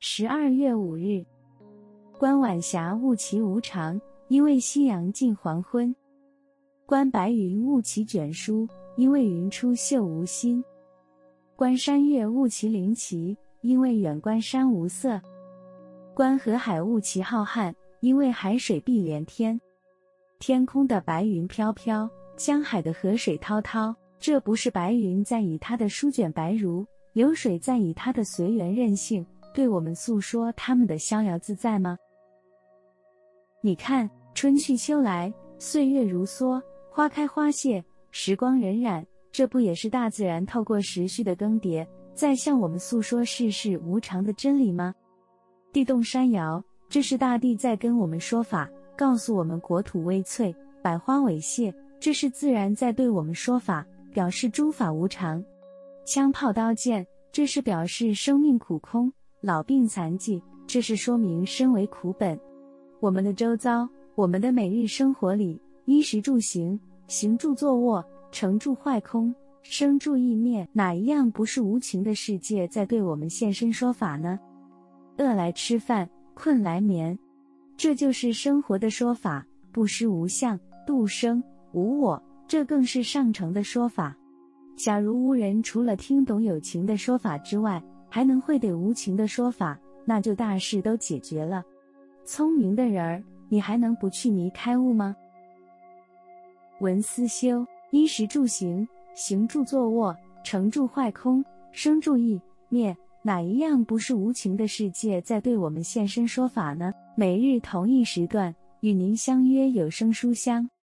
十二月五日，观晚霞雾气无常，因为夕阳近黄昏；观白云雾气卷舒，因为云出岫无心；观山岳雾气灵奇，因为远观山无色；观河海雾气浩瀚，因为海水碧连天。天空的白云飘飘，江海的河水滔滔，这不是白云在以它的舒卷白如，流水在以它的随缘任性，对我们诉说他们的逍遥自在吗？你看，春去秋来，岁月如梭，花开花谢，时光荏苒，这不也是大自然透过时序的更迭，在向我们诉说世事无常的真理吗？地动山摇，这是大地在跟我们说法。告诉我们国土危脆，百花猥谢，这是自然在对我们说法，表示诸法无常。枪炮刀剑，这是表示生命苦空；老病残疾，这是说明身为苦本。我们的周遭，我们的每日生活里，衣食住行，行住坐卧，成住坏空，生住异灭，哪一样不是无情的世界在对我们现身说法呢？饿来吃饭，困来眠。这就是生活的说法，不失无相，度生无我，这更是上乘的说法。假如无人除了听懂有情的说法之外，还能会对无情的说法，那就大事都解决了。聪明的人儿，你还能不去迷开悟吗？文思修，衣食住行，行住坐卧，成住坏空，生住异灭。哪一样不是无情的世界在对我们现身说法呢？每日同一时段与您相约有声书香。